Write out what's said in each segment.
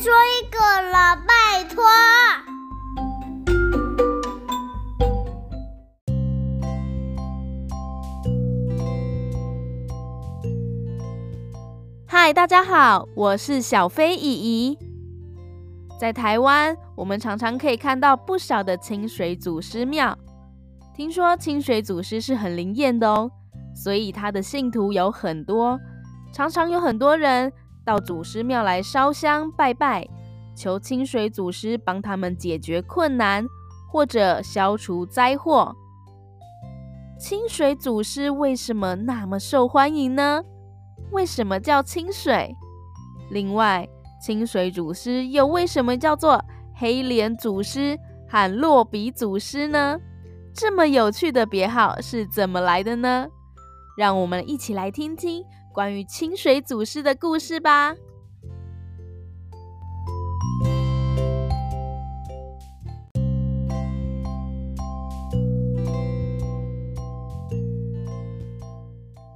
说一个了，拜托。嗨，大家好，我是小飞姨姨。在台湾，我们常常可以看到不少的清水祖师庙。听说清水祖师是很灵验的哦，所以他的信徒有很多，常常有很多人到祖师庙来烧香拜拜，求清水祖师帮他们解决困难或者消除灾祸。清水祖师为什么那么受欢迎呢？为什么叫清水？另外，清水祖师又为什么叫做黑脸祖师和落笔祖师呢？这么有趣的别号是怎么来的呢？让我们一起来听听关于清水祖师的故事吧。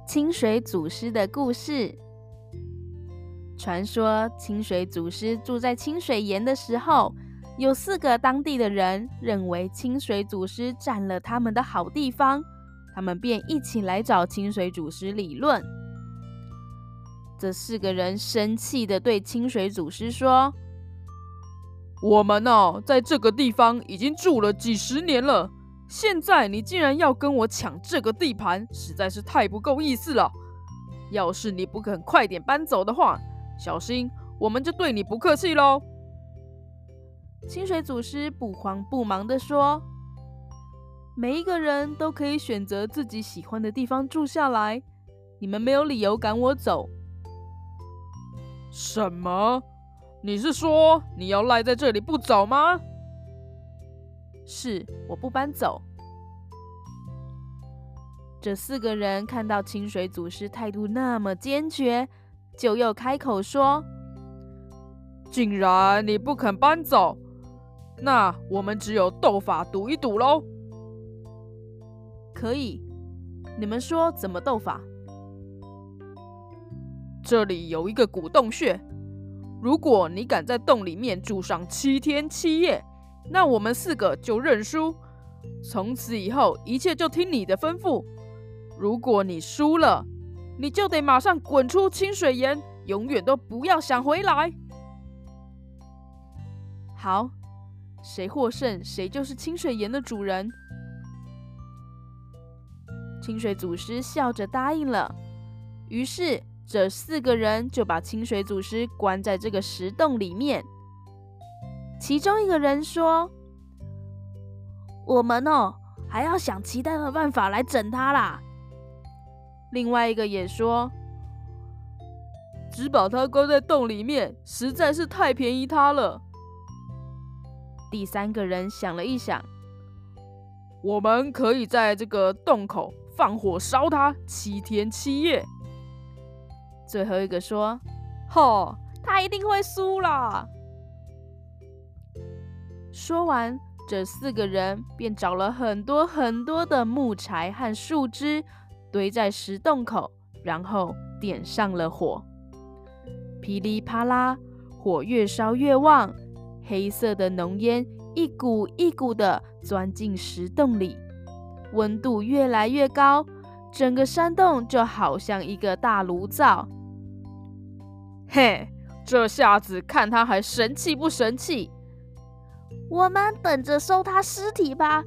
清水祖师的故事。传说清水祖师住在清水岩的时候，有四个当地的人认为清水祖师占了他们的好地方，他们便一起来找清水祖师理论。这四个人生气的对清水祖师说：“我们呢，在这个地方已经住了几十年了，现在你竟然要跟我抢这个地盘，实在是太不够意思了。要是你不肯快点搬走的话，”小心，我们就对你不客气喽。清水祖师不慌不忙地说：“每一个人都可以选择自己喜欢的地方住下来，你们没有理由赶我走。”什么？你是说你要赖在这里不走吗？是，我不搬走。这四个人看到清水祖师态度那么坚决。就又开口说：“既然你不肯搬走，那我们只有斗法赌一赌喽。”可以，你们说怎么斗法？这里有一个古洞穴，如果你敢在洞里面住上七天七夜，那我们四个就认输。从此以后，一切就听你的吩咐。如果你输了，你就得马上滚出清水岩，永远都不要想回来。好，谁获胜，谁就是清水岩的主人。清水祖师笑着答应了。于是，这四个人就把清水祖师关在这个石洞里面。其中一个人说：“我们哦，还要想其他的办法来整他啦。”另外一个也说：“只把他关在洞里面，实在是太便宜他了。”第三个人想了一想：“我们可以在这个洞口放火烧他七天七夜。”最后一个说：“吼，他一定会输了！”说完，这四个人便找了很多很多的木柴和树枝。堆在石洞口，然后点上了火，噼里啪啦，火越烧越旺，黑色的浓烟一股一股的钻进石洞里，温度越来越高，整个山洞就好像一个大炉灶。嘿，这下子看他还神气不神气？我们等着收他尸体吧，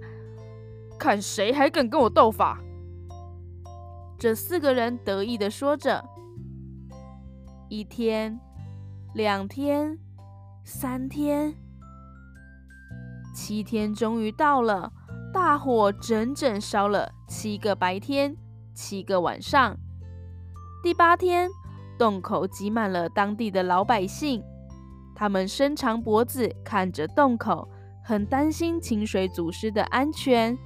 看谁还敢跟我斗法！这四个人得意的说着：“一天，两天，三天，七天，终于到了。大火整整烧了七个白天，七个晚上。第八天，洞口挤满了当地的老百姓，他们伸长脖子看着洞口，很担心清水祖师的安全。”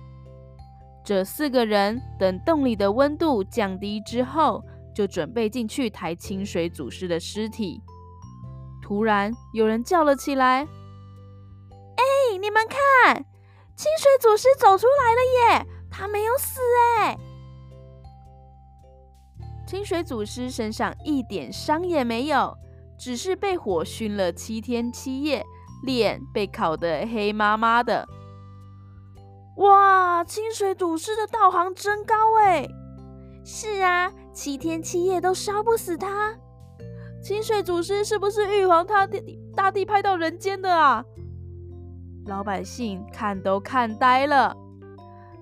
这四个人等洞里的温度降低之后，就准备进去抬清水祖师的尸体。突然，有人叫了起来：“哎，你们看，清水祖师走出来了耶！他没有死哎！”清水祖师身上一点伤也没有，只是被火熏了七天七夜，脸被烤得黑麻麻的。哇，清水祖师的道行真高哎！是啊，七天七夜都烧不死他。清水祖师是不是玉皇大帝大帝派到人间的啊？老百姓看都看呆了，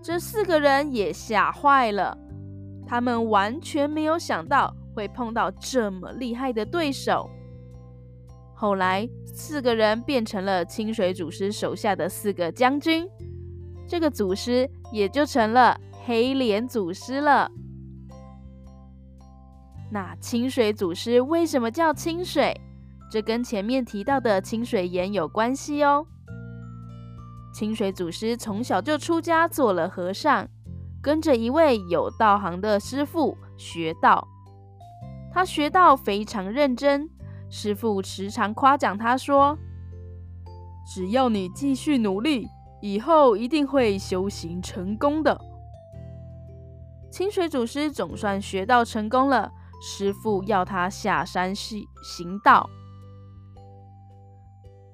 这四个人也吓坏了。他们完全没有想到会碰到这么厉害的对手。后来，四个人变成了清水祖师手下的四个将军，这个祖师也就成了黑脸祖师了。那清水祖师为什么叫清水？这跟前面提到的清水岩有关系哦。清水祖师从小就出家做了和尚，跟着一位有道行的师父学道。他学道非常认真，师父时常夸奖他说：“只要你继续努力，以后一定会修行成功的。”清水祖师总算学道成功了，师父要他下山去行道。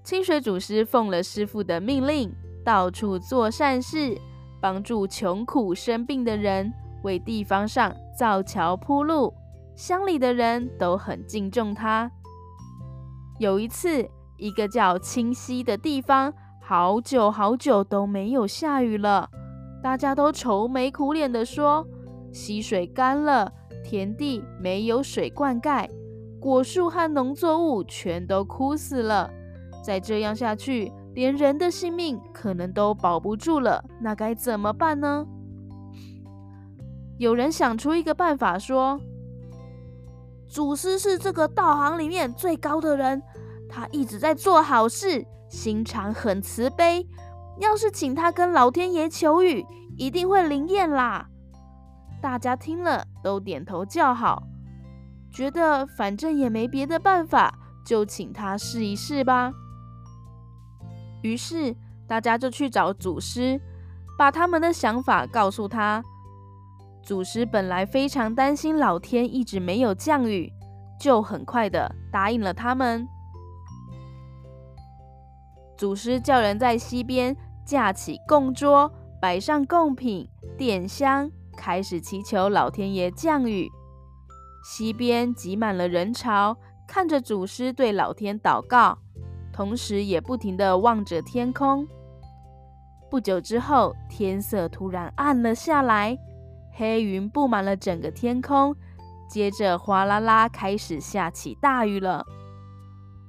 清水祖师奉了师父的命令。到处做善事，帮助穷苦生病的人，为地方上造桥铺路，乡里的人都很敬重他。有一次，一个叫清溪的地方，好久好久都没有下雨了，大家都愁眉苦脸地说：溪水干了，田地没有水灌溉，果树和农作物全都枯死了。再这样下去，连人的性命可能都保不住了，那该怎么办呢？有人想出一个办法，说：“祖师是这个道行里面最高的人，他一直在做好事，心肠很慈悲。要是请他跟老天爷求雨，一定会灵验啦。”大家听了都点头叫好，觉得反正也没别的办法，就请他试一试吧。于是大家就去找祖师，把他们的想法告诉他。祖师本来非常担心老天一直没有降雨，就很快的答应了他们。祖师叫人在溪边架起供桌，摆上贡品、点香，开始祈求老天爷降雨。溪边挤满了人潮，看着祖师对老天祷告。同时，也不停的望着天空。不久之后，天色突然暗了下来，黑云布满了整个天空。接着，哗啦啦开始下起大雨了。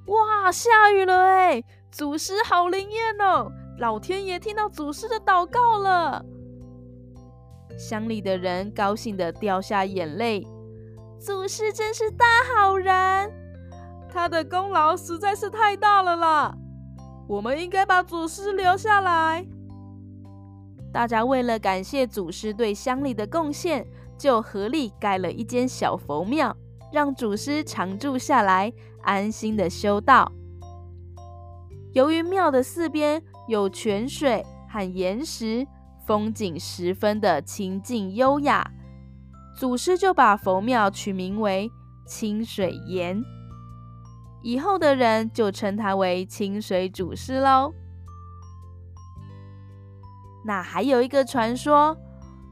哇，下雨了哎！祖师好灵验哦！老天爷听到祖师的祷告了。乡里的人高兴的掉下眼泪。祖师真是大好人。他的功劳实在是太大了啦！我们应该把祖师留下来。大家为了感谢祖师对乡里的贡献，就合力盖了一间小佛庙，让祖师常住下来，安心的修道。由于庙的四边有泉水和岩石，风景十分的清静优雅，祖师就把佛庙取名为清水岩。以后的人就称他为清水祖师喽。那还有一个传说，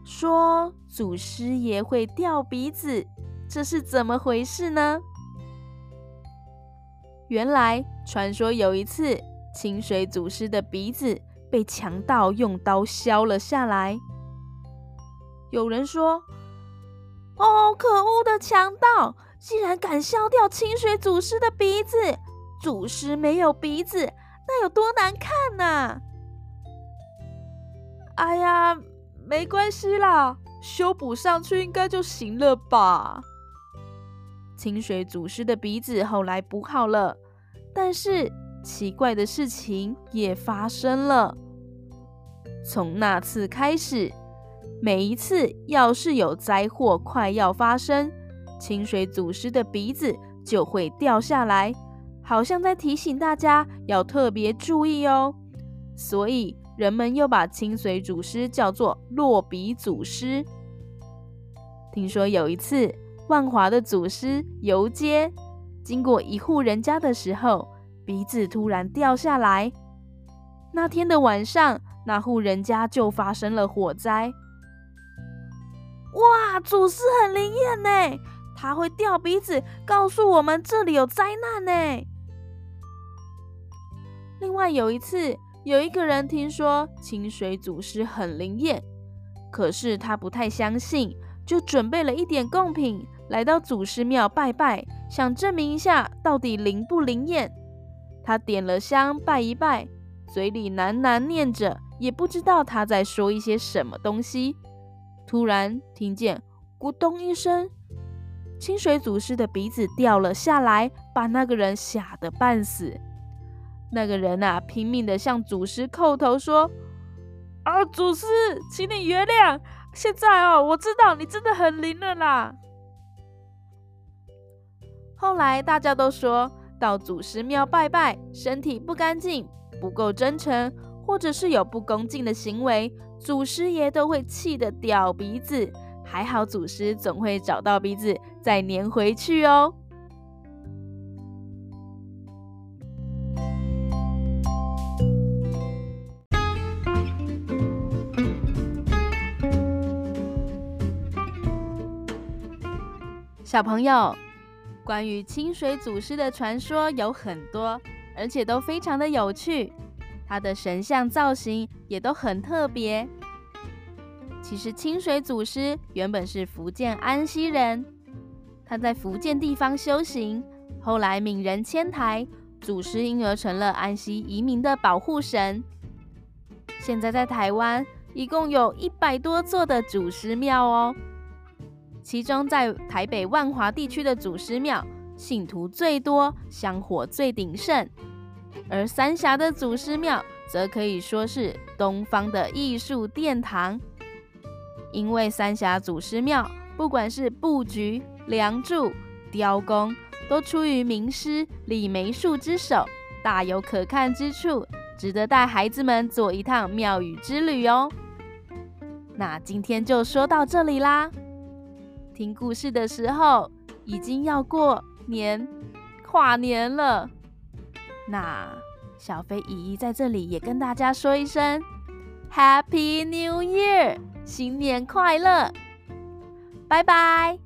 说祖师爷会掉鼻子，这是怎么回事呢？原来传说有一次，清水祖师的鼻子被强盗用刀削了下来。有人说：“哦，可恶的强盗！”竟然敢削掉清水祖师的鼻子！祖师没有鼻子，那有多难看呐！哎呀，没关系啦，修补上去应该就行了吧。清水祖师的鼻子后来补好了，但是奇怪的事情也发生了。从那次开始，每一次要是有灾祸快要发生，清水祖师的鼻子就会掉下来，好像在提醒大家要特别注意哦。所以人们又把清水祖师叫做落鼻祖师。听说有一次，万华的祖师游街，经过一户人家的时候，鼻子突然掉下来。那天的晚上，那户人家就发生了火灾。哇，祖师很灵验呢，他会掉鼻子，告诉我们这里有灾难呢。另外有一次，有一个人听说清水祖师很灵验，可是他不太相信，就准备了一点贡品来到祖师庙拜拜，想证明一下到底灵不灵验。他点了香拜一拜，嘴里喃喃念着，也不知道他在说一些什么东西。突然听见咕咚一声，清水祖师的鼻子掉了下来，把那个人吓得半死。那个人啊，拼命的向祖师叩头说：“啊，祖师，请你原谅。现在哦，我知道你真的很灵了啦。”后来大家都说到祖师庙拜拜，身体不干净、不够真诚，或者是有不恭敬的行为，祖师爷都会气得掉鼻子。还好祖师总会找到鼻子再粘回去哦。小朋友，关于清水祖师的传说有很多，而且都非常的有趣。他的神像造型也都很特别。其实清水祖师原本是福建安溪人，他在福建地方修行，后来闽人迁台，祖师因而成了安溪移民的保护神。现在在台湾一共有一百多座的祖师庙哦。其中，在台北万华地区的祖师庙，信徒最多，香火最鼎盛；而三峡的祖师庙，则可以说是东方的艺术殿堂。因为三峡祖师庙，不管是布局、梁柱、雕工，都出于名师李梅树之手，大有可看之处，值得带孩子们做一趟庙宇之旅哦。那今天就说到这里啦。听故事的时候，已经要过年跨年了。那小飞姨姨在这里也跟大家说一声 Happy New Year，新年快乐！拜拜。